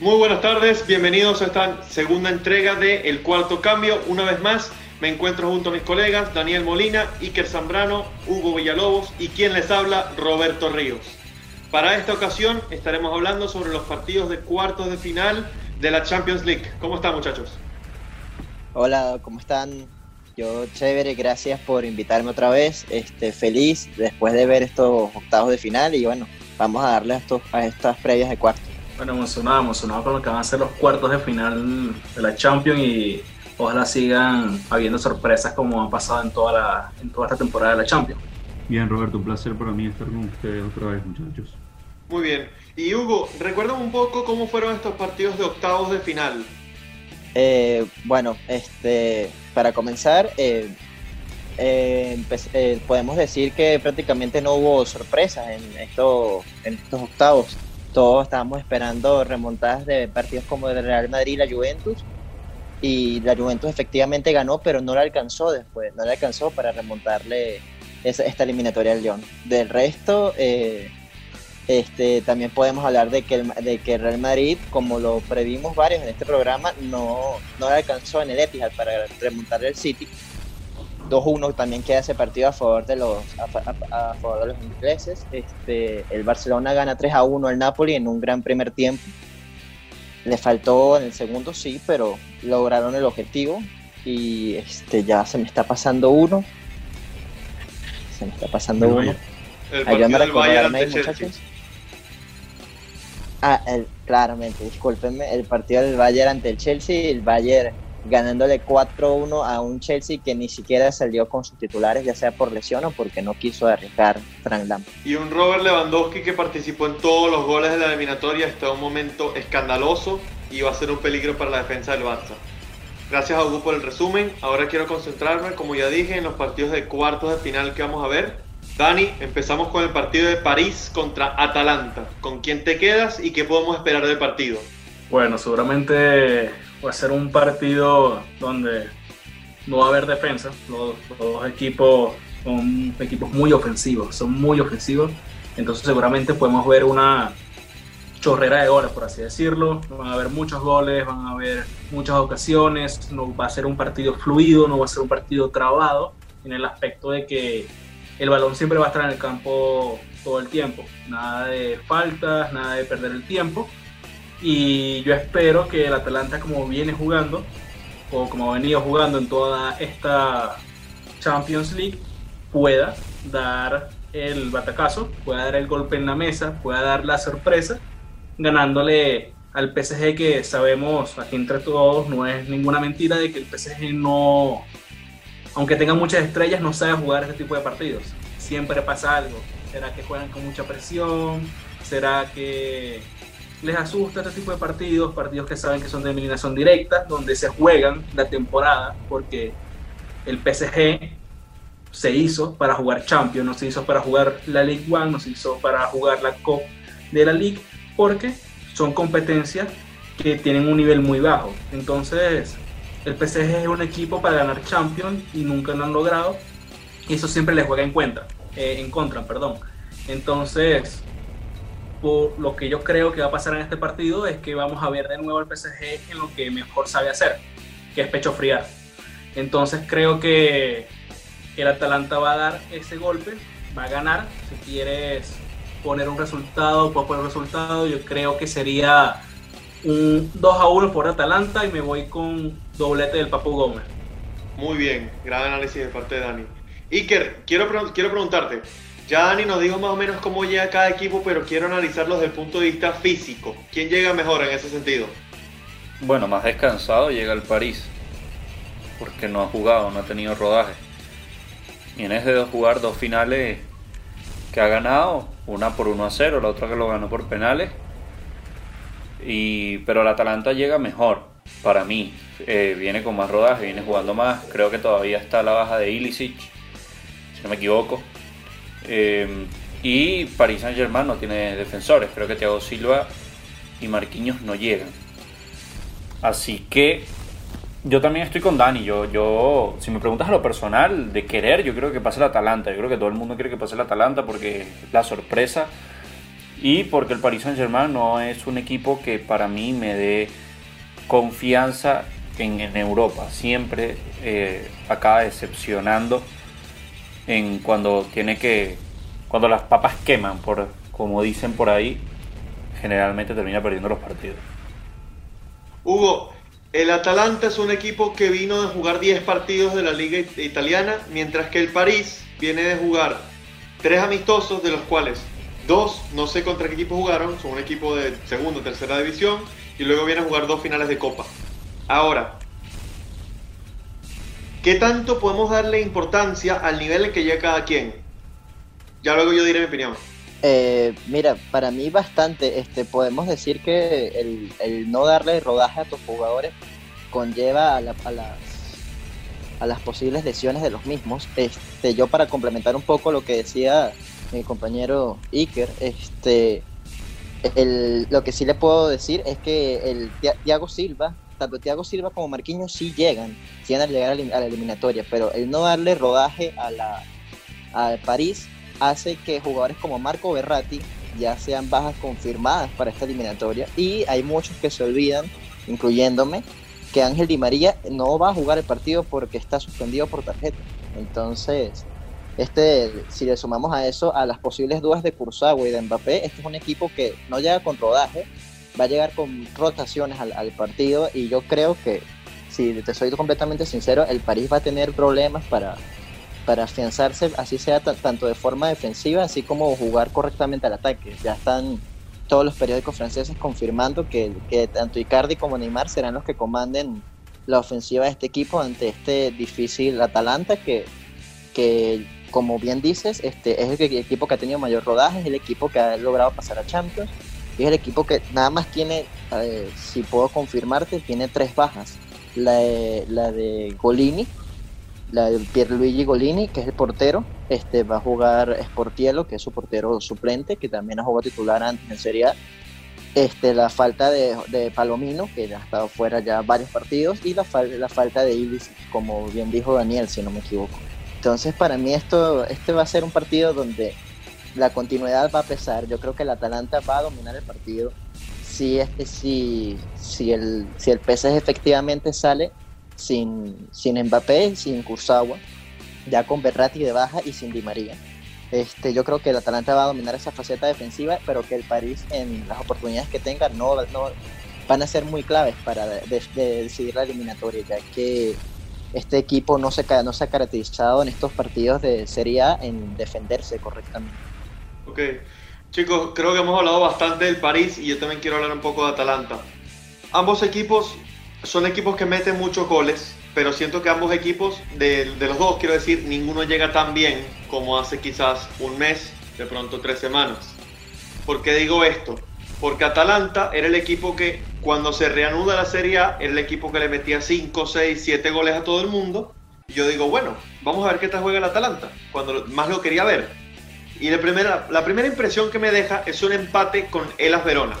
Muy buenas tardes, bienvenidos a esta segunda entrega de El Cuarto Cambio. Una vez más, me encuentro junto a mis colegas Daniel Molina, Iker Zambrano, Hugo Villalobos y quien les habla, Roberto Ríos. Para esta ocasión estaremos hablando sobre los partidos de cuartos de final de la Champions League. ¿Cómo están muchachos? Hola, ¿cómo están? Yo chévere, gracias por invitarme otra vez. Este, feliz después de ver estos octavos de final y bueno, vamos a darle a, estos, a estas previas de cuartos. Bueno, emocionado, emocionado con lo que van a ser los cuartos de final de la Champions y ojalá sigan habiendo sorpresas como ha pasado en toda, la, en toda esta temporada de la Champions. Bien, Roberto, un placer para mí estar con ustedes otra vez, muchachos. Muy bien. Y Hugo, recuerda un poco cómo fueron estos partidos de octavos de final. Eh, bueno, este, para comenzar, eh, eh, podemos decir que prácticamente no hubo sorpresas en, esto, en estos octavos todos estábamos esperando remontadas de partidos como el Real Madrid y la Juventus. Y la Juventus efectivamente ganó, pero no la alcanzó después, no la alcanzó para remontarle esta eliminatoria al Lyon. Del resto, eh, este, también podemos hablar de que, el, de que Real Madrid, como lo previmos varios en este programa, no, no la alcanzó en el Etihad para remontarle al City 2-1 también queda ese partido a favor de los a, favor de los ingleses. Este, el Barcelona gana 3 a 1 al Napoli en un gran primer tiempo. Le faltó en el segundo sí, pero lograron el objetivo y este ya se me está pasando uno. Se me está pasando uno. El partido del Bayern ante muchachos. Ah, el, claramente, discúlpenme, el partido del Bayern ante el Chelsea, el Bayern ganándole 4-1 a un Chelsea que ni siquiera salió con sus titulares, ya sea por lesión o porque no quiso arriesgar Frank Lampard. Y un Robert Lewandowski que participó en todos los goles de la eliminatoria está en un momento escandaloso y va a ser un peligro para la defensa del Barça. Gracias a Hugo por el resumen. Ahora quiero concentrarme, como ya dije, en los partidos de cuartos de final que vamos a ver. Dani, empezamos con el partido de París contra Atalanta. ¿Con quién te quedas y qué podemos esperar del partido? Bueno, seguramente va a ser un partido donde no va a haber defensa. Los, dos equipos son equipos muy ofensivos, son muy ofensivos. Entonces seguramente podemos ver una chorrera de goles, por así decirlo. Van a haber muchos goles, van a haber muchas ocasiones. No va a ser un partido fluido, no va a ser un partido trabado en el aspecto de que el balón siempre va a estar en el campo todo el tiempo. Nada de faltas, nada de perder el tiempo y yo espero que el Atalanta, como viene jugando, o como ha venido jugando en toda esta Champions League, pueda dar el batacazo, pueda dar el golpe en la mesa, pueda dar la sorpresa, ganándole al PSG que sabemos aquí entre todos, no es ninguna mentira de que el PSG no, aunque tenga muchas estrellas, no sabe jugar este tipo de partidos. Siempre pasa algo. ¿Será que juegan con mucha presión? ¿Será que les asusta este tipo de partidos, partidos que saben que son de eliminación directa, donde se juegan la temporada, porque el PSG se hizo para jugar Champions, no se hizo para jugar la League One, no se hizo para jugar la Cup de la League, porque son competencias que tienen un nivel muy bajo. Entonces, el PSG es un equipo para ganar Champions y nunca lo han logrado, y eso siempre les juega en cuenta, eh, en contra, perdón. Entonces, lo que yo creo que va a pasar en este partido es que vamos a ver de nuevo al PSG en lo que mejor sabe hacer, que es pecho friar. Entonces creo que el Atalanta va a dar ese golpe, va a ganar. Si quieres poner un resultado, puedo poner un resultado. Yo creo que sería un 2 a 1 por Atalanta y me voy con doblete del Papu Gómez. Muy bien, gran análisis de parte de Dani. Iker, quiero, quiero preguntarte, ya Dani nos dijo más o menos cómo llega cada equipo, pero quiero analizarlo desde el punto de vista físico. ¿Quién llega mejor en ese sentido? Bueno, más descansado llega el París, porque no ha jugado, no ha tenido rodaje. Y en ese de jugar dos finales que ha ganado, una por 1 a 0, la otra que lo ganó por penales. Y, pero el Atalanta llega mejor, para mí. Eh, viene con más rodaje, viene jugando más. Creo que todavía está la baja de Ilicic, si no me equivoco. Eh, y Paris Saint Germain no tiene defensores. Creo que Thiago Silva y Marquinhos no llegan. Así que yo también estoy con Dani. Yo, yo, si me preguntas a lo personal, de querer, yo creo que pase el Atalanta. Yo creo que todo el mundo quiere que pase el Atalanta porque es la sorpresa. y porque el Paris Saint Germain no es un equipo que para mí me dé confianza en, Europa. Siempre eh, acaba decepcionando en cuando tiene que cuando las papas queman, por como dicen por ahí, generalmente termina perdiendo los partidos. Hugo, el Atalanta es un equipo que vino de jugar 10 partidos de la liga italiana, mientras que el París viene de jugar 3 amistosos, de los cuales 2 no sé contra qué equipo jugaron, son un equipo de segunda tercera división, y luego viene a jugar dos finales de Copa. Ahora, ¿qué tanto podemos darle importancia al nivel en que llega cada quien? Ya luego yo diré mi opinión. Eh, mira, para mí bastante, este, podemos decir que el, no darle rodaje a tus jugadores conlleva a, la- a las, a las posibles lesiones de los mismos. Este, yo para complementar un poco lo que decía mi compañero Iker, este, lo que sí le puedo decir es que el Thiago Silva, tanto Thiago Silva como Marquinhos sí llegan, sí van a llegar a la, eliminatoria, pero el no darle rodaje a la, al París hace que jugadores como Marco Berratti ya sean bajas confirmadas para esta eliminatoria y hay muchos que se olvidan, incluyéndome, que Ángel Di María no va a jugar el partido porque está suspendido por tarjeta. Entonces, este, si le sumamos a eso a las posibles dudas de Kurzawa y de Mbappé, este es un equipo que no llega con rodaje, va a llegar con rotaciones al, partido y yo creo que, si te soy completamente sincero, el París va a tener problemas para, para afianzarse, así sea ta- tanto de forma defensiva, así como jugar correctamente al ataque. Ya están todos los periódicos franceses confirmando que, que tanto Icardi como Neymar serán los que comanden la ofensiva de este equipo ante este difícil Atalanta que, que como bien dices, este es el, equipo que ha tenido mayor rodaje, es el equipo que ha logrado pasar a Champions, es el equipo que nada más tiene, eh, si puedo confirmarte, tiene tres bajas. La de, la de Golini, la de Pierluigi Golini, que es el portero, este va a jugar Sportiello, que es su portero suplente, que también ha jugado titular antes en Serie A. Este, la falta de, de Palomino, que ha estado fuera ya varios partidos, y la, fal- la falta de Ibis, como bien dijo Daniel, si no me equivoco. Entonces, para mí esto, este va a ser un partido donde la continuidad va a pesar. Yo creo que el Atalanta va a dominar el partido. Si, este, si, si, el, si el PSG efectivamente sale sin, sin Mbappé, sin Kurzawa, ya con Berratti de baja y sin Di María. Este, yo creo que el Atalanta va a dominar esa faceta defensiva, pero que el París en las oportunidades que tenga no, no van a ser muy claves para de- de- de decidir la eliminatoria, ya que este equipo no se, no se ha caracterizado en estos partidos de Serie A en defenderse correctamente. Ok. Chicos, creo que hemos hablado bastante del París y yo también quiero hablar un poco de Atalanta. Ambos equipos son equipos que meten muchos goles, pero siento que ambos equipos, de, los dos, quiero decir, ninguno llega tan bien como hace quizás un mes, de pronto tres semanas. ¿Por qué digo esto? Porque Atalanta era el equipo que cuando se reanuda la Serie A, era el equipo que le metía 5, 6, 7 goles a todo el mundo. Yo digo, bueno, vamos a ver qué tal juega el Atalanta, cuando más lo quería ver. Y la primera, la primera impresión que me deja es un empate con Elas Verona.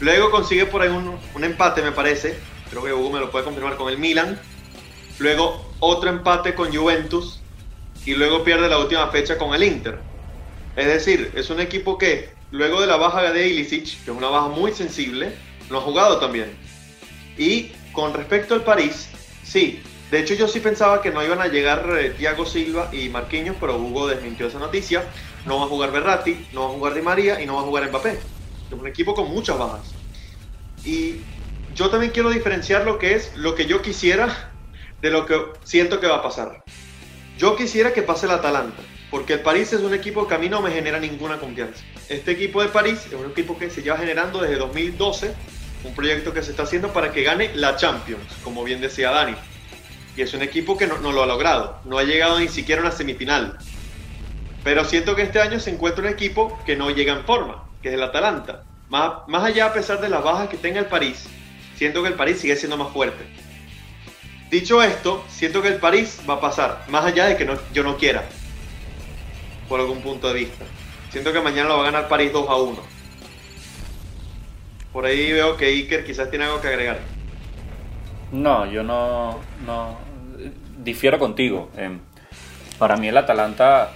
Luego consigue por ahí un, un empate, me parece. Creo que Hugo me lo puede confirmar con el Milan. Luego otro empate con Juventus. Y luego pierde la última fecha con el Inter. Es decir, es un equipo que luego de la baja de Ilicic, que es una baja muy sensible, no ha jugado también. Y con respecto al París, sí. De hecho, yo sí pensaba que no iban a llegar eh, Thiago Silva y Marquinhos, pero Hugo desmintió esa noticia. No va a jugar Berratti, no va a jugar Di María y no va a jugar Mbappé. Es un equipo con muchas bajas. Y yo también quiero diferenciar lo que es lo que yo quisiera de lo que siento que va a pasar. Yo quisiera que pase el Atalanta, porque el París es un equipo que a mí no me genera ninguna confianza. Este equipo de París es un equipo que se lleva generando desde 2012, un proyecto que se está haciendo para que gane la Champions, como bien decía Dani. Y es un equipo que no, no lo ha logrado, no ha llegado ni siquiera a una semifinal. Pero siento que este año se encuentra un equipo que no llega en forma, que es el Atalanta. Más, más allá, a pesar de las bajas que tenga el París, siento que el París sigue siendo más fuerte. Dicho esto, siento que el París va a pasar, más allá de que no, yo no quiera, por algún punto de vista. Siento que mañana lo va a ganar París 2 a 1. Por ahí veo que Iker quizás tiene algo que agregar. No, yo no, no difiero contigo. Eh, para mí el Atalanta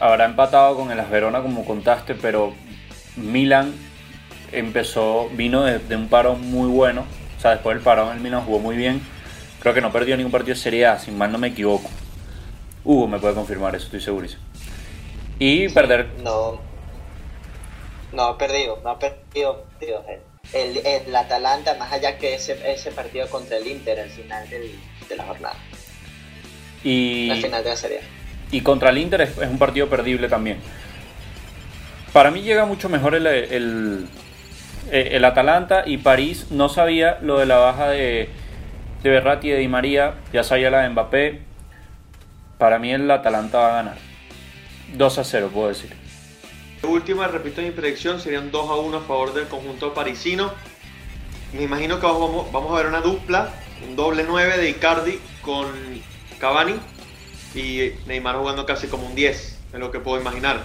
habrá empatado con el Asverona como contaste, pero Milan empezó, vino de, un paro muy bueno. O sea, después del parón el Milan jugó muy bien. Creo que no perdió ningún partido de Serie A, si mal no me equivoco. Hugo me puede confirmar eso, estoy segurísimo. Y perder. No. No ha perdido, no ha perdido. tío. El, Atalanta, más allá que ese, partido contra el Inter al final de la jornada, Y, al final de la serie. y contra el Inter es, es un partido perdible también. Para mí llega mucho mejor el, el, el Atalanta y París no sabía lo de la baja de, de Berratti y de Di María, ya sabía la de Mbappé. Para mí el Atalanta va a ganar. 2 a 0, puedo decir. Última, repito mi predicción, serían 2 a 1 a favor del conjunto parisino. Me imagino que vamos, vamos a ver una dupla, un doble 9 de Icardi con Cavani y Neymar jugando casi como un 10, es lo que puedo imaginar.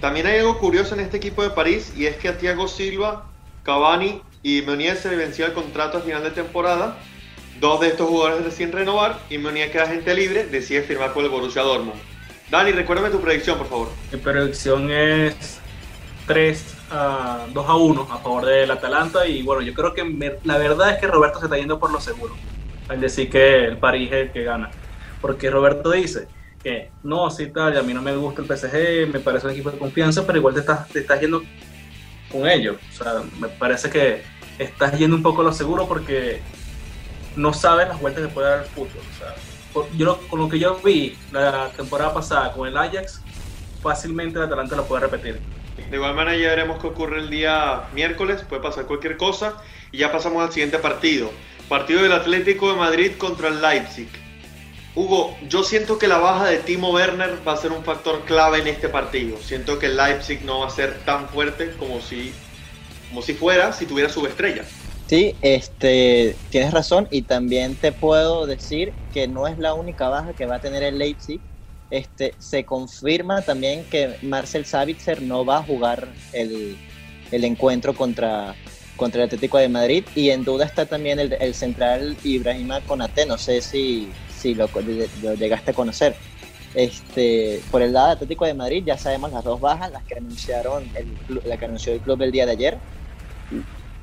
También hay algo curioso en este equipo de París y es que a Thiago Silva, Cavani y Meunier se vencía el contrato a final de temporada. Dos de estos jugadores deciden renovar y Meunier queda gente libre, decide firmar por el Borussia Dortmund. Dani, recuérdame tu predicción, por favor. Mi predicción es 3 a 2 a 1 a favor del Atalanta y bueno, yo creo que la verdad es que Roberto se está yendo por lo seguro al decir que el París es el que gana. Porque Roberto dice que no, sí tal, a mí no me gusta el PSG, me parece un equipo de confianza, pero igual te estás, te estás yendo con ellos. O sea, me parece que estás yendo un poco a lo seguro porque no sabes las vueltas que puede dar el fútbol. O sea, por- yo lo- con lo que yo vi la temporada pasada con el Ajax, fácilmente el Atalanta lo puede repetir. De igual manera ya veremos qué ocurre el día miércoles, puede pasar cualquier cosa. Y ya pasamos al siguiente partido. Partido del Atlético de Madrid contra el Leipzig. Hugo, yo siento que la baja de Timo Werner va a ser un factor clave en este partido. Siento que el Leipzig no va a ser tan fuerte como si, como si fuera si tuviera subestrella. Sí, este, tienes razón y también te puedo decir que no es la única baja que va a tener el Leipzig. Este, se confirma también que Marcel Savitzer no va a jugar el, el encuentro contra, contra el Atlético de Madrid y en duda está también el, el central Ibrahima Konate, no sé si, si lo, lo llegaste a conocer. Este, por el lado del Atlético de Madrid ya sabemos las dos bajas, las que anunciaron el, la que anunció el club el día de ayer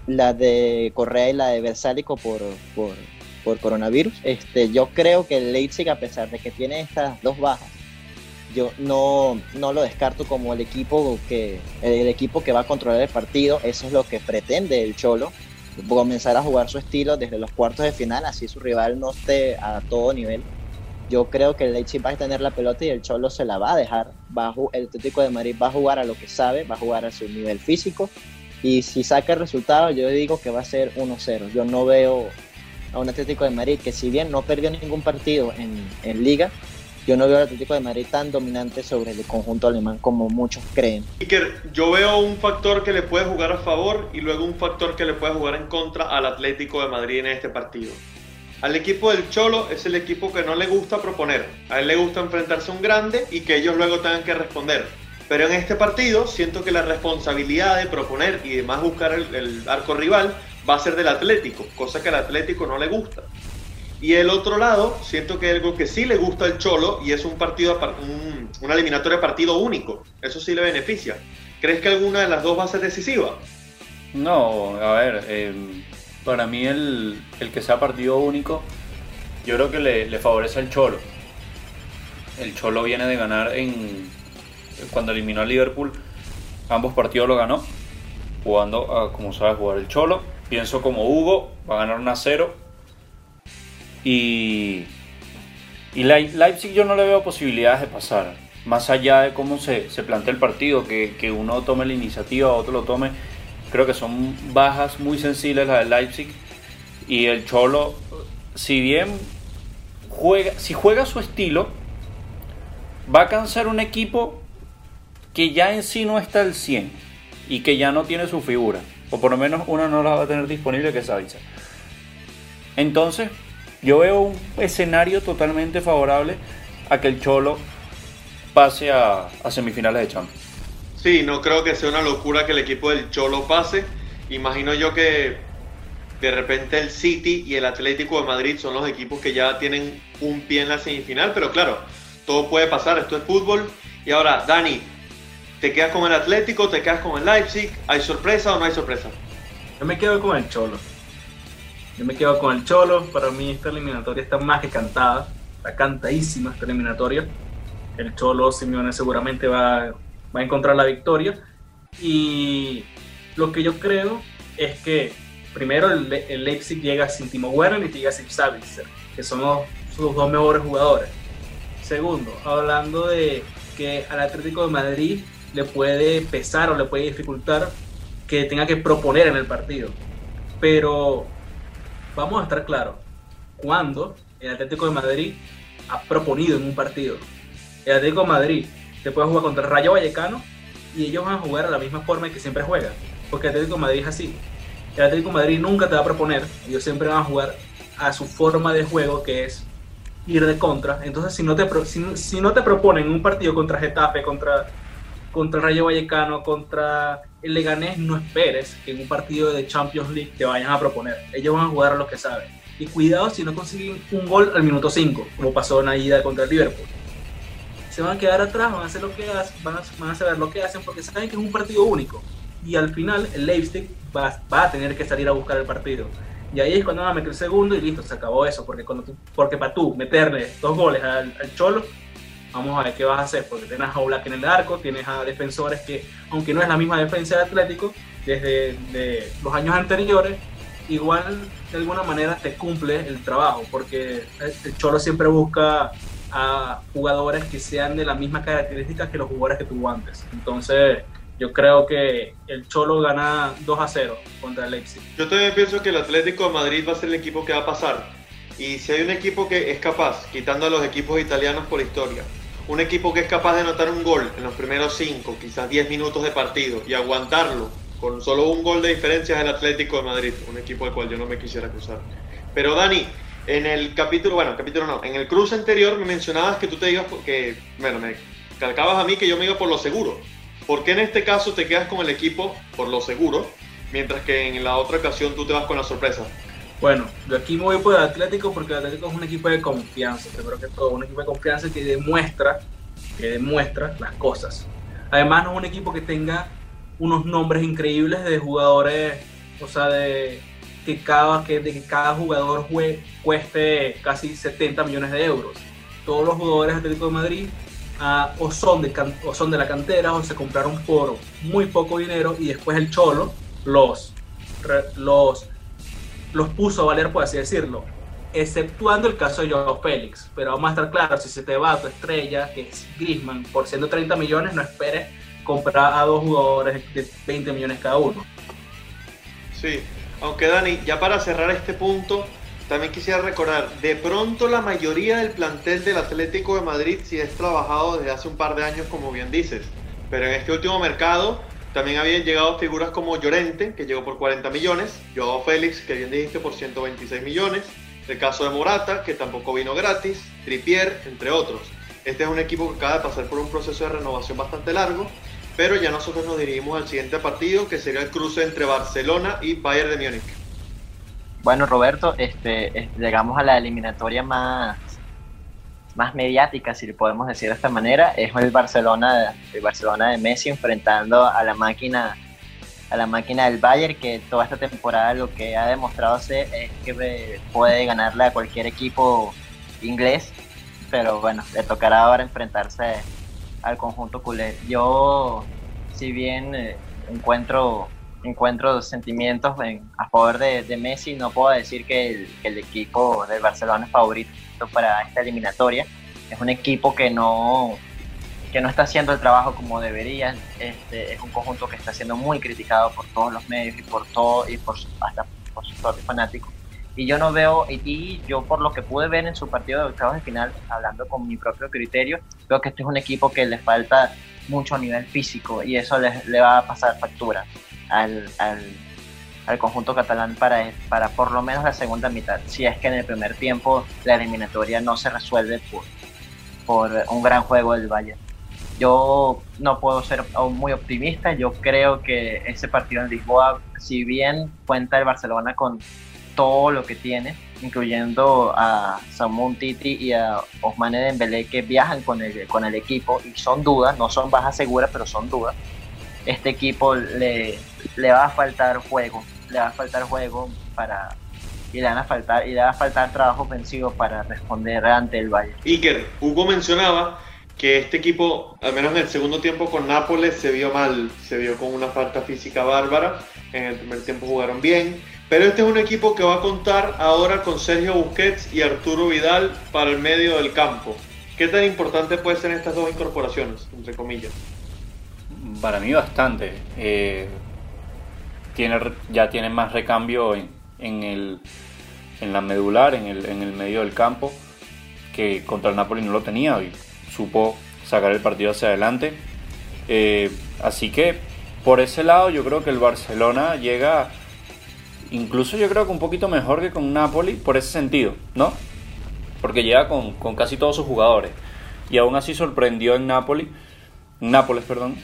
la de Correa y la de Versálico por, por, por coronavirus. Este, yo creo que el Leipzig, a pesar de que tiene estas dos bajas, yo no, no lo descarto como el equipo que el equipo que va a controlar el partido. Eso es lo que pretende el Cholo, comenzar a jugar su estilo desde los cuartos de final, así su rival no esté a todo nivel. Yo creo que el Leipzig va a tener la pelota y el Cholo se la va a dejar. Va a el Atlético de Madrid va a jugar a lo que sabe, va a jugar a su nivel físico y si saca el resultado, yo digo que va a ser 1-0. Yo no veo a un Atlético de Madrid que si bien no perdió ningún partido en, en liga, yo no veo al Atlético de Madrid tan dominante sobre el conjunto alemán como muchos creen. Iker, yo veo un factor que le puede jugar a favor y luego un factor que le puede jugar en contra al Atlético de Madrid en este partido. Al equipo del Cholo es el equipo que no le gusta proponer. A él le gusta enfrentarse a un grande y que ellos luego tengan que responder. Pero en este partido siento que la responsabilidad de proponer y demás buscar el, el arco rival va a ser del Atlético, cosa que al Atlético no le gusta. Y el otro lado, siento que algo que sí le gusta al Cholo y es un partido, un- una eliminatoria partido único. Eso sí le beneficia. ¿Crees que alguna de las dos va a ser decisiva? No, a ver, eh, para mí el, el que sea partido único, yo creo que le, le favorece al Cholo. El Cholo viene de ganar en cuando eliminó al Liverpool, ambos partidos lo ganó, jugando a como sabe jugar el Cholo. Pienso como Hugo, va a ganar 1 a 0. Y, y Leip- Leipzig yo no le veo posibilidades de pasar. Más allá de cómo se, se plantea el partido, que, que uno tome la iniciativa, otro lo tome. Creo que son bajas muy sensibles las de Leipzig. Y el Cholo, si bien juega, si juega su estilo, va a cansar un equipo que ya en sí no está al 100 y que ya no tiene su figura. O por lo menos una no la va a tener disponible que es. Entonces, yo veo un escenario totalmente favorable a que el Cholo pase a, a semifinales de Champions. Sí, no creo que sea una locura que el equipo del Cholo pase. Imagino yo que de repente el City y el Atlético de Madrid son los equipos que ya tienen un pie en la semifinal, pero claro, todo puede pasar, esto es fútbol. Y ahora, Dani, ¿Te quedas con el Atlético? ¿Te quedas con el Leipzig? ¿Hay sorpresa o no hay sorpresa? Yo me quedo con el Cholo. Yo me quedo con el Cholo. Para mí esta eliminatoria está más que cantada. Está cantadísima esta eliminatoria. El Cholo Simeone seguramente va, va a encontrar la victoria. Y lo que yo creo es que primero el, el Leipzig llega sin Timo Werner y llega sin Sabitzer, que son los, sus dos mejores jugadores. Segundo, hablando de que al Atlético de Madrid le puede pesar o le puede dificultar que tenga que proponer en el partido. Pero vamos a estar claros, cuando el Atlético de Madrid ha proponido en un partido. El Atlético de Madrid te puede jugar contra Rayo Vallecano y ellos van a jugar a la misma forma que siempre juegan. Porque el Atlético de Madrid es así. El Atlético de Madrid nunca te va a proponer, ellos siempre van a jugar a su forma de juego que es ir de contra. Entonces, si no te, si, no te proponen un partido contra Getafe, contra, contra Rayo Vallecano, contra el Leganés, no esperes que en un partido de Champions League te vayan a proponer. Ellos van a jugar lo que saben. Y cuidado si no consiguen un gol al minuto 5, como pasó en la ida contra el Liverpool. Se van a quedar atrás, van a hacer lo que hacen, van a, saber lo que hacen porque saben que es un partido único. Y al final el Leipzig va, a tener que salir a buscar el partido. Y ahí es cuando van a meter el segundo y listo, se acabó eso. Porque, cuando tú, porque para tú meterle dos goles al, Cholo, vamos a ver qué vas a hacer. Porque tienes a Oblak en el arco, tienes a defensores que, aunque no es la misma defensa del Atlético, desde de los años anteriores, igual de alguna manera te cumple el trabajo. Porque el Cholo siempre busca a jugadores que sean de las mismas características que los jugadores que tuvo antes. Entonces, yo creo que el Cholo gana 2 a 0 contra el Leipzig. Yo también pienso que el Atlético de Madrid va a ser el equipo que va a pasar. Y si hay un equipo que es capaz, quitando a los equipos italianos por historia, un equipo que es capaz de anotar un gol en los primeros 5, quizás 10 minutos de partido y aguantarlo con solo un gol de diferencia es el Atlético de Madrid, un equipo al cual yo no me quisiera acusar. Pero Dani, en el capítulo, bueno, capítulo no, en el cruce anterior me mencionabas que tú te ibas, porque, bueno, me calcabas a mí que yo me iba por lo seguro. ¿Por qué en este caso te quedas con el equipo por lo seguro, mientras que en la otra ocasión tú te vas con la sorpresa? Bueno, yo aquí me voy por el Atlético porque el Atlético es un equipo de confianza, primero que todo, un equipo de confianza que demuestra, que demuestra las cosas. Además no es un equipo que tenga unos nombres increíbles de jugadores, o sea, de que cada, que, de que cada jugador jue, cueste casi 70 millones de euros. Todos los jugadores de Atlético de Madrid Uh, o, son de, o son de la cantera o se compraron por muy poco dinero y después el Cholo los, los, los puso a valer, por así decirlo, exceptuando el caso de Joao Félix. Pero vamos a estar claros, si se te va tu estrella, que es Griezmann, por 130 millones, no esperes comprar a dos jugadores de 20 millones cada uno. Sí, aunque Dani, ya para cerrar este punto, también quisiera recordar, de pronto la mayoría del plantel del Atlético de Madrid sí es trabajado desde hace un par de años, como bien dices. Pero en este último mercado también habían llegado figuras como Llorente, que llegó por 40 millones, Joao Félix, que bien dijiste, por 126 millones, el caso de Morata, que tampoco vino gratis, Tripier, entre otros. Este es un equipo que acaba de pasar por un proceso de renovación bastante largo, pero ya nosotros nos dirigimos al siguiente partido, que sería el cruce entre Barcelona y Bayern de Múnich. Bueno, Roberto, este, llegamos a la eliminatoria más, más mediática, si le podemos decir de esta manera, es el Barcelona, el Barcelona de Messi enfrentando a la máquina a la máquina del Bayern que toda esta temporada lo que ha demostrado es que puede ganarle a cualquier equipo inglés, pero bueno, le tocará ahora enfrentarse al conjunto culé. Yo, si bien eh, encuentro encuentro sentimientos en, a favor de, de, Messi. No puedo decir que el, que el, equipo del Barcelona es favorito para esta eliminatoria. Es un equipo que no, que no está haciendo el trabajo como debería. Este, es un conjunto que está siendo muy criticado por todos los medios y por todo y por hasta por sus propios fanáticos. Y yo no veo, y, yo por lo que pude ver en su partido de octavos de final, hablando con mi propio criterio, veo que este es un equipo que le falta mucho a nivel físico y eso le va a pasar factura al, al, al, conjunto catalán para, para por lo menos la segunda mitad, si es que en el primer tiempo la eliminatoria no se resuelve por, por un gran juego del Bayern. Yo no puedo ser muy optimista, yo creo que ese partido en Lisboa, si bien cuenta el Barcelona con, todo lo que tiene, incluyendo a Samu Titi y a Osmane Dembélé que viajan con el, con el equipo y son dudas, no son bajas seguras, pero son dudas. Este equipo le, le va a faltar juego, le va a faltar juego para y le van a faltar y le va a faltar trabajo ofensivo para responder ante el Valle. Iker, Hugo mencionaba que este equipo, al menos en el segundo tiempo con Nápoles, se vio mal, se vio con una falta física bárbara. En el primer tiempo jugaron bien, pero este es un equipo que va a contar ahora con Sergio Busquets y Arturo Vidal para el medio del campo. ¿Qué tan importante pueden ser estas dos incorporaciones, entre comillas? Para mí bastante. Eh, tiene, ya tiene más recambio en, en, el, en la medular, en el, en el medio del campo, que contra el Napoli no lo tenía y supo sacar el partido hacia adelante. Eh, así que por ese lado yo creo que el Barcelona llega incluso yo creo que un poquito mejor que con Napoli por ese sentido, ¿no? Porque llega con, con casi todos sus jugadores. Y aún así sorprendió en Napoli, Nápoles, perdón,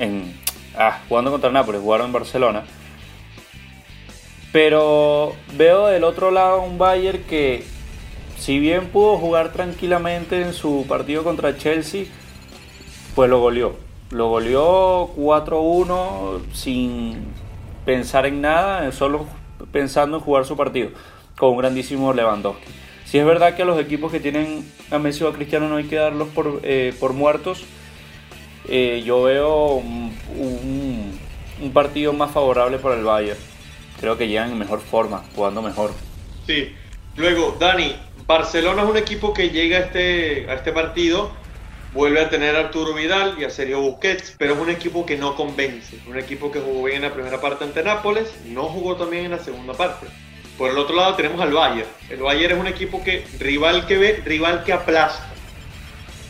en, ah, jugando contra Nápoles, jugaron en Barcelona pero veo del otro lado un Bayern que, si bien pudo jugar tranquilamente en su partido contra Chelsea, pues lo goleó. Lo goleó 4-1 sin pensar en nada, solo pensando en jugar su partido, con un grandísimo Lewandowski. Si es verdad que a los equipos que tienen a Messi o a Cristiano no hay que darlos por, eh, por muertos, eh, yo veo un, partido más favorable para el Bayern creo que llegan en mejor forma, jugando mejor. Sí. Luego, Dani, Barcelona es un equipo que llega a este, a este partido, vuelve a tener a Arturo Vidal y a Sergio Busquets, pero es un equipo que no convence. Un equipo que jugó bien en la primera parte ante Nápoles, no jugó también en la segunda parte. Por el otro lado tenemos al Bayern. El Bayern es un equipo que rival que ve, rival que aplasta.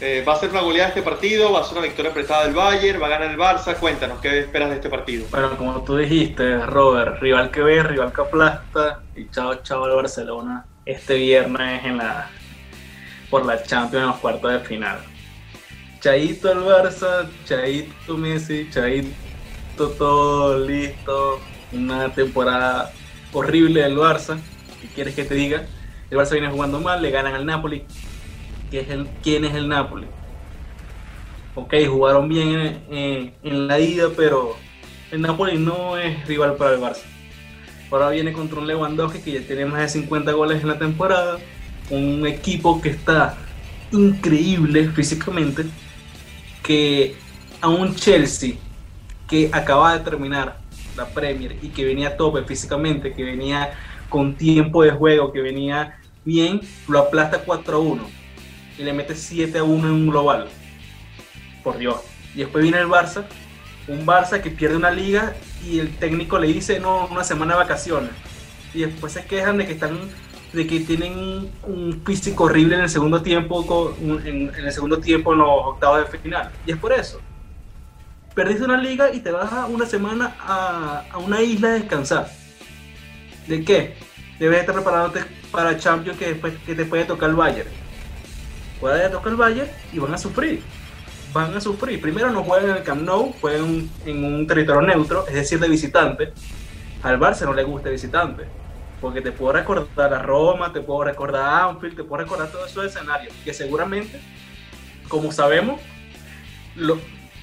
Eh, ¿Va a ser una goleada este partido? ¿Va a ser una victoria apretada del Bayern? ¿Va a ganar el Barça? Cuéntanos, ¿qué esperas de este partido? Bueno, como tú dijiste, Robert, rival que ve, rival que aplasta. Y chao, chao al Barcelona este viernes en la por la Champions en los cuartos de final. Chaito el Barça, Chaito Messi, Chaito todo listo. Una temporada horrible del Barça. ¿Qué quieres que te diga? El Barça viene jugando mal, le ganan al Napoli quién es el Napoli. Ok, jugaron bien en, la ida, pero el Napoli no es rival para el Barça. Ahora viene contra un Lewandowski que ya tiene más de 50 goles en la temporada. Un equipo que está increíble físicamente. Que a un Chelsea que acaba de terminar la Premier y que venía a tope físicamente, que venía con tiempo de juego, que venía bien, lo aplasta 4 a 1 y le mete 7 a 1 en un global. Por Dios. Y después viene el Barça, un Barça que pierde una liga y el técnico le dice, no, una semana de vacaciones. Y después se quejan de que están de que tienen un físico horrible en el segundo tiempo en, el segundo tiempo en los octavos de final. Y es por eso. Perdiste una liga y te vas a una semana a, a una isla a descansar. ¿De qué? Debes estar preparándote para Champions que después que te puede tocar el Bayern puede tocar el Bayern y van a sufrir. Van a sufrir. Primero no juegan en el Camp Nou, juegan en un territorio neutro, es decir, de visitante. Al Barça no le gusta visitante, porque te puedo recordar a Roma, te puedo recordar a Anfield, te puedo recordar todos esos escenarios, que seguramente, como sabemos, lo,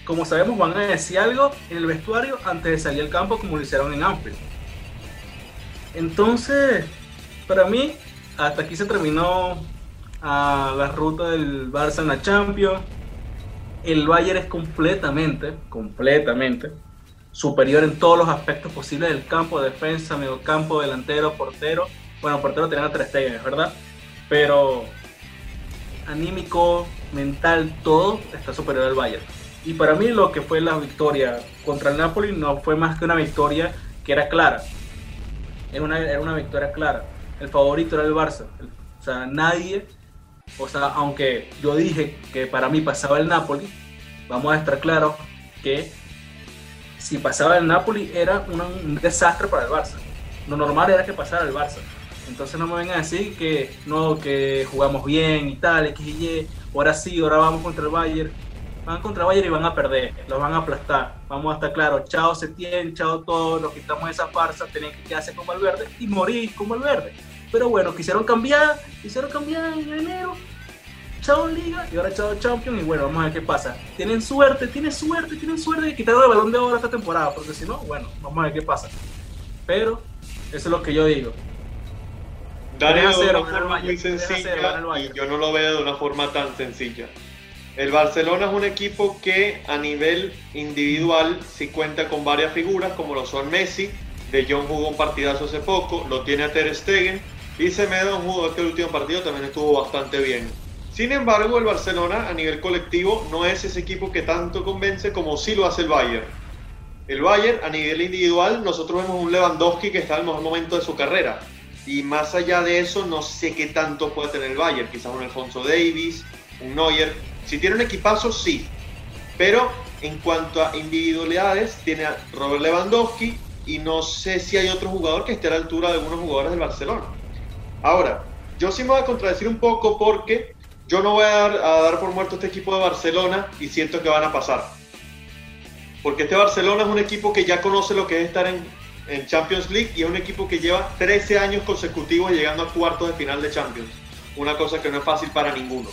como sabemos van a decir algo en el vestuario antes de salir al campo como lo hicieron en Anfield. Entonces, para mí, hasta aquí se terminó a la ruta del Barça en la Champions. El Bayern es completamente, completamente superior en todos los aspectos posibles del campo, defensa, medio campo, delantero, portero. Bueno, portero tenía tres es ¿verdad? Pero anímico, mental, todo está superior al Bayern. Y para mí lo que fue la victoria contra el Napoli no fue más que una victoria que era clara. Era una, era una victoria clara. El favorito era el Barça. O sea, nadie o sea, aunque yo dije que para mí pasaba el Napoli, vamos a estar claros que si pasaba el Napoli era un, desastre para el Barça. Lo normal era que pasara el Barça. Entonces no me vengan a decir que no, que jugamos bien y tal, X y Y, ahora sí, ahora vamos contra el Bayern. van contra Bayern y van a perder, los van a aplastar. Vamos a estar claros, chao Setién, chao todos, los quitamos esa farsa, tienen que quedarse como el verde y morir como el verde. Pero bueno, quisieron cambiar, quisieron cambiar en enero, chao Liga y ahora chao Champions y bueno, vamos a ver qué pasa. Tienen suerte, tienen suerte, tienen suerte de quitar el balón de oro esta temporada, porque si no, bueno, vamos a ver qué pasa. Pero eso es lo que yo digo. A de una forma muy sencilla y yo no lo veo de una forma tan sencilla. El Barcelona es un equipo que a nivel individual sí cuenta con varias figuras como lo son Messi, De Jong jugó un partidazo hace poco, lo tiene a Ter Stegen y Semedo jugó este último partido también estuvo bastante bien. Sin embargo, el Barcelona a nivel colectivo no es ese equipo que tanto convence como sí lo hace el Bayern. El Bayern a nivel individual, nosotros vemos un Lewandowski que está en el mejor momento de su carrera. Y más allá de eso, no sé qué tanto puede tener el Bayern. Quizás un Alfonso Davis, un Neuer. Si tiene un equipazo, sí. Pero en cuanto a individualidades, tiene a Robert Lewandowski y no sé si hay otro jugador que esté a la altura de algunos jugadores del Barcelona. Ahora, yo sí me voy a contradecir un poco porque yo no voy a dar, por muerto este equipo de Barcelona y siento que van a pasar. Porque este Barcelona es un equipo que ya conoce lo que es estar en, Champions League y es un equipo que lleva 13 años consecutivos llegando a cuartos de final de Champions. Una cosa que no es fácil para ninguno.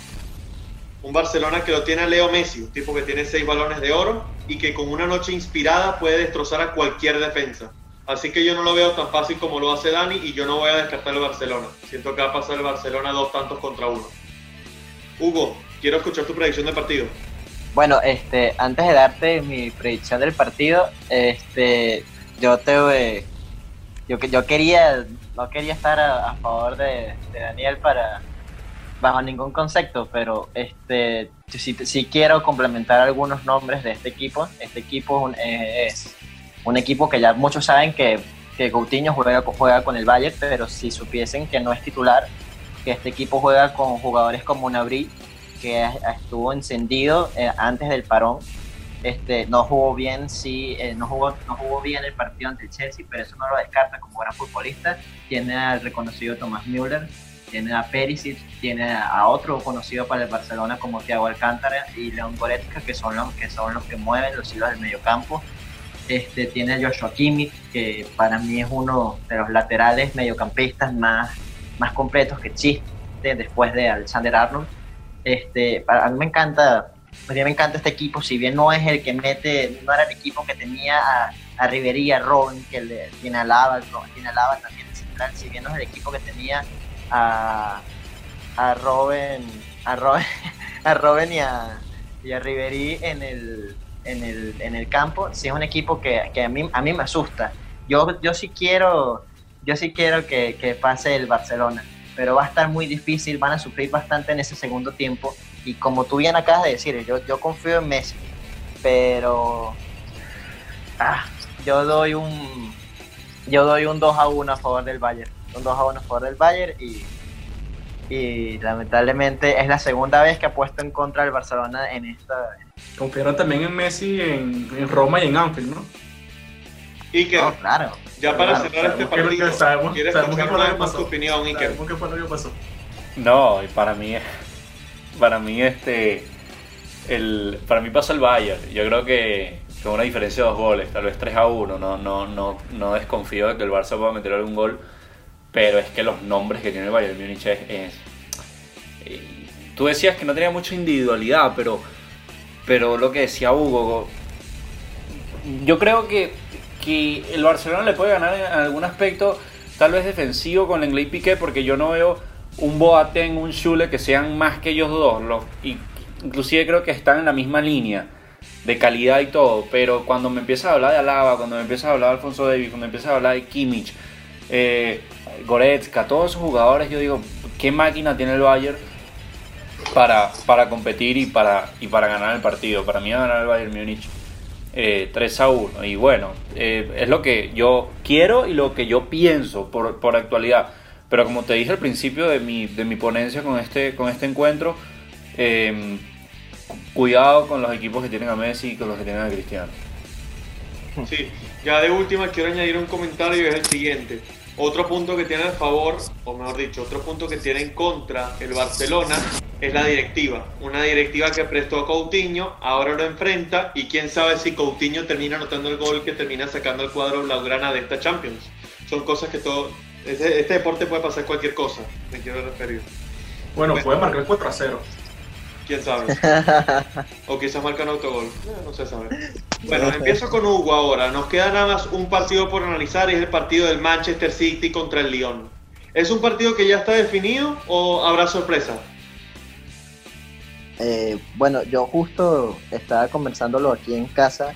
Un Barcelona que lo tiene Leo Messi, un tipo que tiene 6 balones de oro y que con una noche inspirada puede destrozar a cualquier defensa. Así que yo no lo veo tan fácil como lo hace Dani y yo no voy a descartar el Barcelona. Siento que va a pasar el Barcelona dos tantos contra uno. Hugo, quiero escuchar tu predicción de partido. Bueno, este, antes de darte mi predicción del partido, este, yo te, yo, yo quería, no quería estar a, favor de, Daniel para, bajo ningún concepto, pero este, sí, sí quiero complementar algunos nombres de este equipo. Este equipo es un equipo que ya muchos saben que, que Coutinho juega, juega con el Bayern, pero si supiesen que no es titular, que este equipo juega con jugadores como Nabri, que estuvo encendido eh, antes del parón. Este, no jugó bien, sí, eh, no, jugó, no jugó bien el partido ante el Chelsea, pero eso no lo descarta como gran futbolista. Tiene al reconocido Tomás Müller, tiene a Perisic, tiene a otro conocido para el Barcelona como Thiago Alcántara y León Goretzka, que son los que, son los que mueven los hilos del mediocampo. Este, tiene a Joshua Kimmich, que para mí es uno de los laterales mediocampistas más, más completos que existe después de Alexander Arnold. Este, para, a mí me encanta, a mí me encanta este equipo, si bien no es el que mete, no era el equipo que tenía a, a Ribery, a Robin, que le, tiene a Lava, tiene a Lava también de central, si bien no es el equipo que tenía a, a Robin, a Robin, a Robin y a, y a Ribery en el, en el, en el campo, sí es un equipo que, que a, mí, a mí me asusta. Yo, yo sí quiero, yo sí quiero que, que pase el Barcelona pero va a estar muy difícil, van a sufrir bastante en ese segundo tiempo. Y como tú bien acabas de decir, yo, yo confío en Messi, pero ah, yo doy un yo doy un 2 a 1 a favor del Bayern. Un 2 a 1 a favor del Bayern y, y lamentablemente es la segunda vez que apuesto en contra del Barcelona en esta. Confiaron también en Messi en, en Roma y en Anfield, ¿no? Iker, No, claro. ya para claro, cerrar este partido, sabemos- ¿quieres sabemos fue lo que más tu pasó. opinión, Iker? Sabemos qué fue lo que pasó. No, y para mí, para mí este, el, para mí pasa el Bayern. Yo creo que con una diferencia de dos goles, tal vez 3 a 1. No, no, no, no desconfío de que el Barça pueda meter algún gol, pero es que los nombres que tiene el Bayern Múnich es, tú decías que no tenía mucha individualidad, pero, pero lo que decía Hugo, yo creo que, que el Barcelona le puede ganar en algún aspecto, tal vez defensivo con Lenglet y Piqué, porque yo no veo un Boateng, un Schule que sean más que ellos dos. Los, y inclusive creo que están en la misma línea de calidad y todo, pero cuando me empiezas a hablar de Alaba, cuando me empiezas a hablar de Alfonso Davis, cuando me empiezas a hablar de Kimmich, eh, Goretzka, todos esos jugadores, yo digo, ¿qué máquina tiene el Bayern para, para competir y para, y para ganar el partido? Para mí a ganar el Bayern Múnich eh, 3 a 1. Y bueno, eh, es lo que yo quiero y lo que yo pienso por, por actualidad. Pero como te dije al principio de mi, de mi ponencia con este, con este encuentro, cu- cuidado con los equipos que tienen a Messi y con los que tienen a Cristiano. Sí, Ya de última quiero añadir un comentario y es el siguiente. Otro punto que tiene a favor, o mejor dicho, otro punto que tiene en contra el Barcelona es la directiva. Una directiva que prestó a Coutinho, ahora lo enfrenta y quién sabe si Coutinho termina anotando el gol que termina sacando el cuadro blaugrana de esta Champions. Son cosas que todo... Este, este deporte puede pasar cualquier cosa, me quiero referir. Bueno, puede marcar 4 a 0. ¿Quién sabe? o quizás marcan autogol. No sé saber. Bueno, empiezo con Hugo ahora. Nos queda nada más un partido por analizar y es el partido del Manchester City contra el Lyon. ¿Es un partido que ya está definido o habrá sorpresa? Eh, bueno, yo justo estaba conversándolo aquí en casa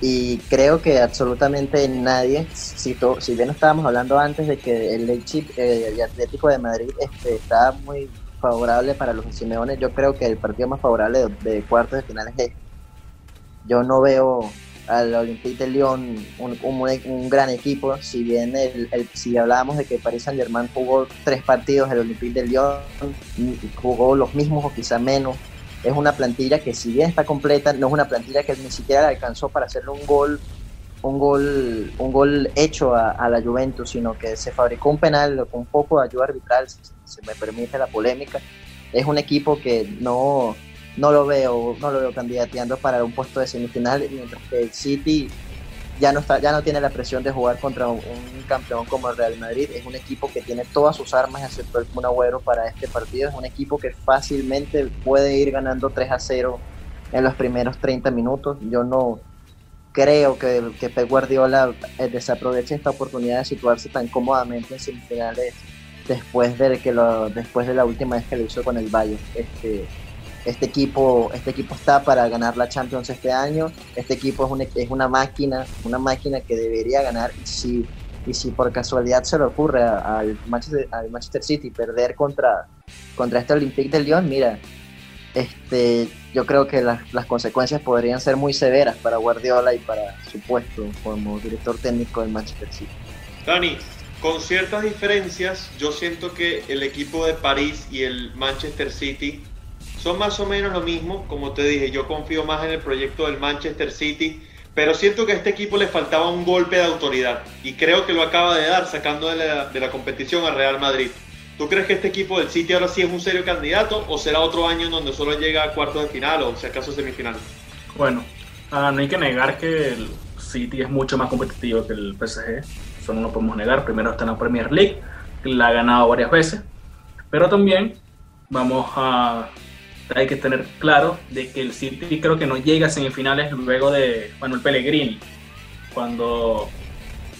y creo que absolutamente nadie, si, si bien estábamos hablando antes de que el Leipzig, eh, el Atlético de Madrid este, está muy favorable para los Simeone, yo creo que el partido más favorable de, cuartos de finales es yo no veo al Olympique de Lyon un, un, gran equipo, si bien el, si hablábamos de que Paris Saint Germain jugó tres partidos, el Olympique de Lyon jugó los mismos o quizá menos, es una plantilla que si bien está completa, no es una plantilla que ni siquiera alcanzó para hacerle un gol un gol, un gol hecho a, la Juventus, sino que se fabricó un penal con un poco de ayuda arbitral, si se me permite la polémica. Es un equipo que no, no lo veo, no lo veo candidateando para un puesto de semifinal, mientras que el City ya no está, ya no tiene la presión de jugar contra un, campeón como el Real Madrid. Es un equipo que tiene todas sus armas, excepto el Kun Agüero para este partido. Es un equipo que fácilmente puede ir ganando 3 a 0 en los primeros 30 minutos. Yo no, creo que, que Pep Guardiola eh, desaproveche esta oportunidad de situarse tan cómodamente en semifinales después de que lo, después de la última vez que lo hizo con el Bayern. Este, este equipo, este equipo está para ganar la Champions este año. Este equipo es una, es una máquina, una máquina que debería ganar. Y si, y si por casualidad se le ocurre al Manchester, al Manchester City perder contra, contra este Olympique de Lyon, mira, este, yo creo que las, las, consecuencias podrían ser muy severas para Guardiola y para su puesto como director técnico del Manchester City. Dani, con ciertas diferencias, yo siento que el equipo de París y el Manchester City son más o menos lo mismo. Como te dije, yo confío más en el proyecto del Manchester City, pero siento que a este equipo le faltaba un golpe de autoridad y creo que lo acaba de dar sacando de la, de la competición al Real Madrid. ¿Tú crees que este equipo del City ahora sí es un serio candidato o será otro año en donde solo llega a cuartos de final o si acaso semifinal? Bueno, ah, no hay que negar que el City es mucho más competitivo que el PSG. Eso no lo podemos negar. Primero está en la Premier League, la ha ganado varias veces. Pero también vamos a hay que tener claro de que el City creo que no llega a semifinales luego de Manuel Pellegrini, cuando,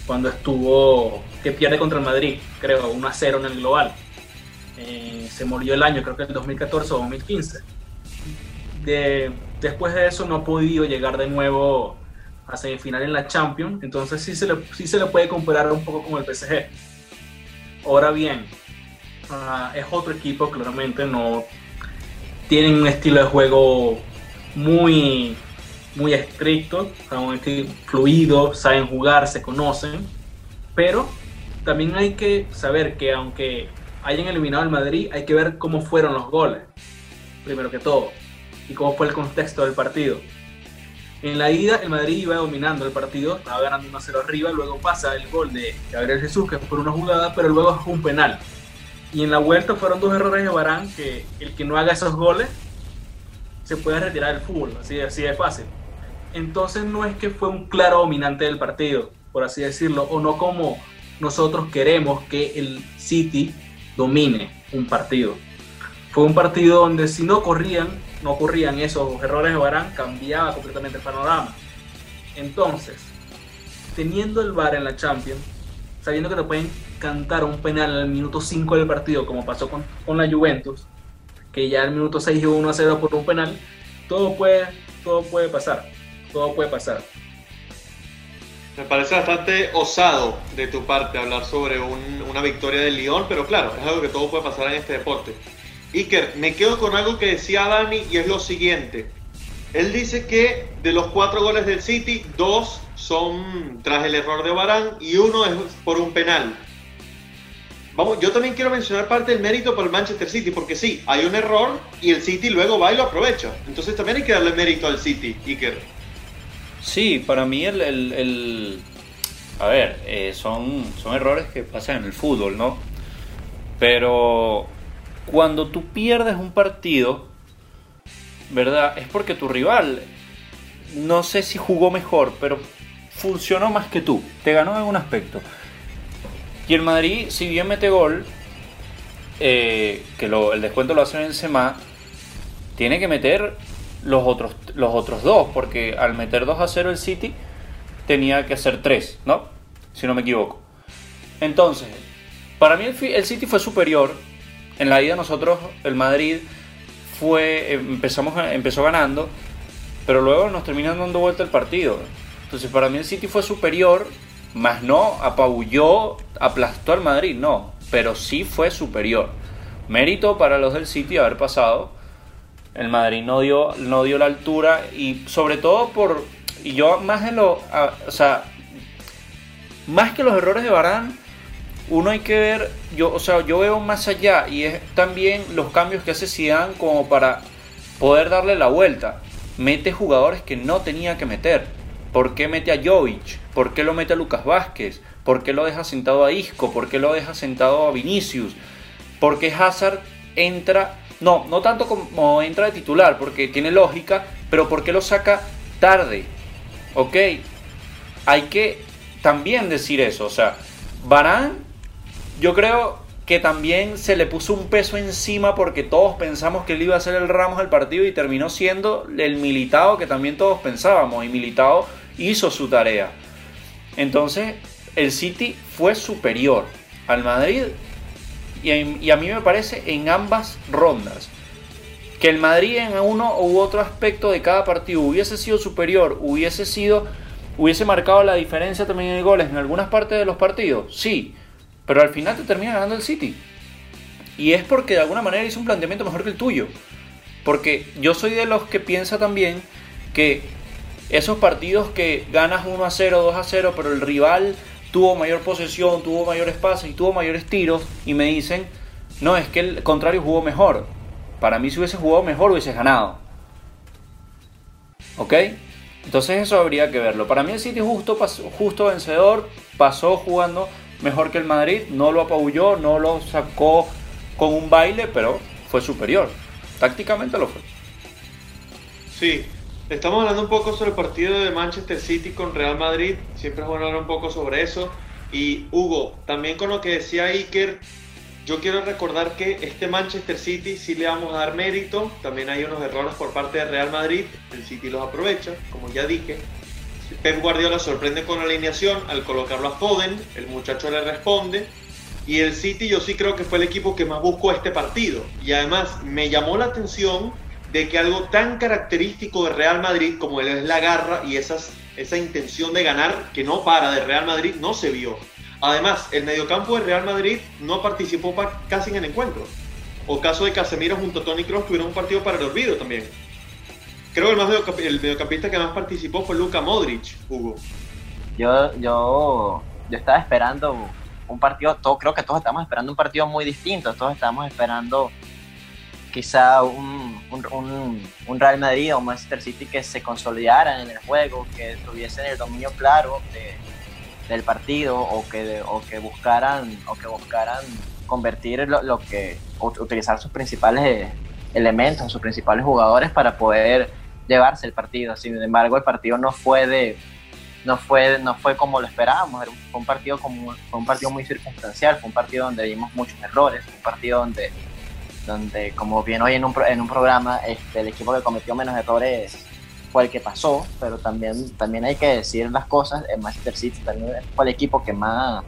cuando estuvo, que pierde contra el Madrid, creo, 1 a 0 en el global. Eh, se murió el año, creo que en 2014 o 2015. De, después de eso no ha podido llegar de nuevo a semifinal en la Champions, entonces sí se le, sí se le puede comparar un poco con el PSG. Ahora bien, ah, es otro equipo, claramente no tienen un estilo de juego muy, muy estricto, fluido, saben jugar, se conocen, pero también hay que saber que aunque hayan eliminado al Madrid, hay que ver cómo fueron los goles, primero que todo, y cómo fue el contexto del partido. En la ida, el Madrid iba dominando el partido, estaba ganando 1-0 arriba, luego pasa el gol de Gabriel Jesús, que es por una jugada, pero luego es un penal. Y en la vuelta fueron dos errores de Barán, que el que no haga esos goles se puede retirar del fútbol, así, así de fácil. Entonces no es que fue un claro dominante del partido, por así decirlo, o no como nosotros queremos que el City domine un partido. Fue un partido donde si no corrían, no ocurrían esos errores de Barán, cambiaba completamente el panorama. Entonces, teniendo el VAR en la Champions, sabiendo que te pueden cantar un penal en el minuto 5 del partido, como pasó con, con la Juventus, que ya el minuto 6 y 1 a 0 por un penal, todo puede, todo puede pasar, todo puede pasar. Me parece bastante osado de tu parte hablar sobre una victoria del Lyon, pero claro, es algo que todo puede pasar en este deporte. Iker, me quedo con algo que decía Dani y es lo siguiente. Él dice que de los cuatro goles del City, dos son tras el error de Barán y uno es por un penal. Vamos, yo también quiero mencionar parte del mérito para el Manchester City, porque sí, hay un error y el City luego va y lo aprovecha. Entonces también hay que darle mérito al City, Iker. Sí, para mí el... el, a ver, eh, son, son errores que pasan en el fútbol, ¿no? Pero cuando tú pierdes un partido, ¿verdad? Es porque tu rival, no sé si jugó mejor, pero funcionó más que tú. Te ganó en algún aspecto. Y el Madrid, si bien mete gol, eh, que lo- el descuento lo hace en Benzema, tiene que meter los otros, los otros dos, porque al meter 2 a 0 el City tenía que hacer 3, ¿no? Si no me equivoco. Entonces, para mí el, el City fue superior. En la ida nosotros, el Madrid, fue empezamos empezó ganando, pero luego nos terminan dando vuelta el partido. Entonces, para mí el City fue superior, más no apabulló, aplastó al Madrid, no, pero sí fue superior. Mérito para los del City haber pasado. El Madrid no dio, no dio la altura y sobre todo por y yo más en lo, o sea, más que los errores de Barán, uno hay que ver, yo, o sea, yo veo más allá y es también los cambios que hace Zidane como para poder darle la vuelta. Mete jugadores que no tenía que meter. ¿Por qué mete a Jovic? ¿Por qué lo mete a Lucas Vázquez? ¿Por qué lo deja sentado a Isco? ¿Por qué lo deja sentado a Vinicius? ¿Por qué Hazard entra? No, no tanto como entra de titular, porque tiene lógica, pero ¿por qué lo saca tarde? ¿Ok? Hay que también decir eso. O sea, Barán, yo creo que también se le puso un peso encima porque todos pensamos que él iba a ser el Ramos del partido y terminó siendo el militado que también todos pensábamos. Y militado hizo su tarea. Entonces, el City fue superior al Madrid y a, mí me parece en ambas rondas. Que el Madrid en uno u otro aspecto de cada partido hubiese sido superior, hubiese sido, hubiese marcado la diferencia también en goles en algunas partes de los partidos, sí, pero al final te termina ganando el City. Y es porque de alguna manera hizo un planteamiento mejor que el tuyo. Porque yo soy de los que piensa también que esos partidos que ganas 1 a 0, 2 a 0, pero el rival tuvo mayor posesión, tuvo mayor espacio y tuvo mayores tiros, y me dicen, no, es que el contrario jugó mejor. Para mí si hubiese jugado mejor hubiese ganado. ¿Ok? Entonces eso habría que verlo. Para mí el City justo, justo vencedor, pasó jugando mejor que el Madrid, no lo apabulló, no lo sacó con un baile, pero fue superior. Tácticamente lo fue. Sí, estamos hablando un poco sobre el partido de Manchester City con Real Madrid. Siempre es bueno hablar un poco sobre eso. Y Hugo, también con lo que decía Iker, yo quiero recordar que este Manchester City sí le vamos a dar mérito. También hay unos errores por parte de Real Madrid. El City los aprovecha, como ya dije. Pep Guardiola sorprende con la alineación al colocarlo a Foden. El muchacho le responde. Y el City yo sí creo que fue el equipo que más buscó este partido. Y además me llamó la atención de que algo tan característico de Real Madrid como es la garra y esa intención de ganar que no para de Real Madrid no se vio. Además, el mediocampo de Real Madrid no participó pa- casi en el encuentro. O caso de Casemiro junto a Tony Kroos tuvieron un partido para el olvido también. Creo que el, más el mediocampista que más participó fue Luka Modric, Hugo. Yo, yo, yo estaba esperando un partido, creo que todos estamos esperando un partido muy distinto, todos estamos esperando quizá un, un, Real Madrid o un Manchester City que se consolidaran en el juego, que tuviesen el dominio claro de- del partido o que, o que buscaran o que buscaran convertir lo, que utilizar sus principales elementos, sus principales jugadores para poder llevarse el partido. Sin embargo, el partido no fue de no fue, no fue como lo esperábamos, fue un partido como, fue un partido muy circunstancial, fue un partido donde vimos muchos errores, fue un partido donde, donde como bien hoy en un, en un programa, este, el equipo que cometió menos errores fue el que pasó, pero también, también hay que decir las cosas, el Manchester City también fue el equipo que más,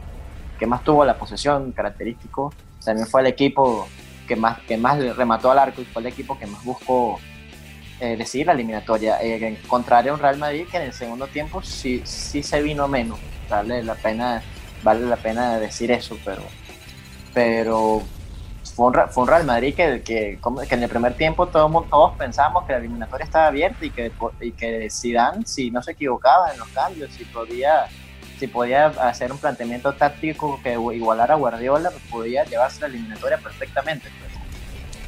que más tuvo la posesión característico, también fue el equipo que más, que más remató al arco y fue el equipo que más buscó eh, decidir la eliminatoria. Eh, en contrario a un Real Madrid que en el segundo tiempo sí, sí se vino menos. Vale la pena, vale la pena decir eso, pero, pero fue un, fue un Real Madrid que, que, que en el primer tiempo todo, mu- todos pensábamos que la eliminatoria estaba abierta y que, y que Zidane, si no se equivocaba en los cambios, si podía, si podía hacer un planteamiento táctico que igualara a Guardiola, pues podía llevarse la eliminatoria perfectamente. pues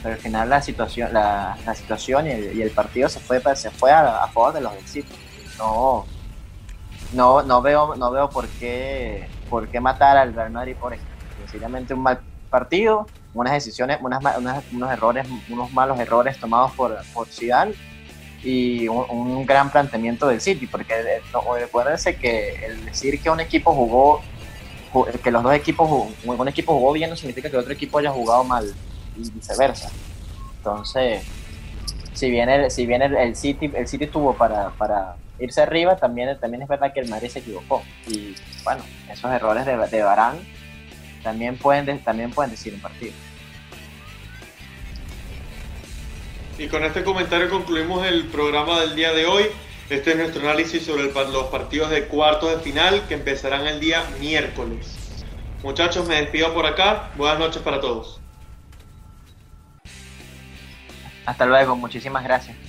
pero al final la situación la, situación y el, partido se fue se fue a, favor de los del no no, no veo, no veo por qué, por qué matar al Real Madrid por esto. Sencillamente un mal partido, unas decisiones, unas, unos errores, unos malos errores tomados por, por Zidane y un, gran planteamiento del City, porque eh, recuérdense que el decir que un equipo jugó, que los dos equipos, un equipo jugó bien no significa que otro equipo haya jugado mal y viceversa. Entonces, si bien el, si bien el, City, el City tuvo para, para irse arriba, también, también es verdad que el Madrid se equivocó. Y bueno, esos errores de, de Barán también pueden, también pueden decir un partido. Y con este comentario concluimos el programa del día de hoy. Este es nuestro análisis sobre los partidos de cuartos de final que empezarán el día miércoles. Muchachos, me despido por acá. Buenas noches para todos. Hasta luego, muchísimas gracias.